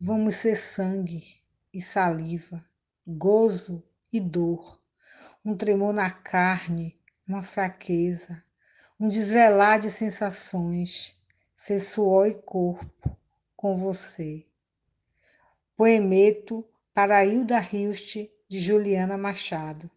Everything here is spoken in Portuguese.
Vamos ser sangue e saliva, gozo e dor, um tremor na carne, uma fraqueza, um desvelar de sensações, ser suor e corpo com você. Poemeto para Hilda Hilst, de Juliana Machado.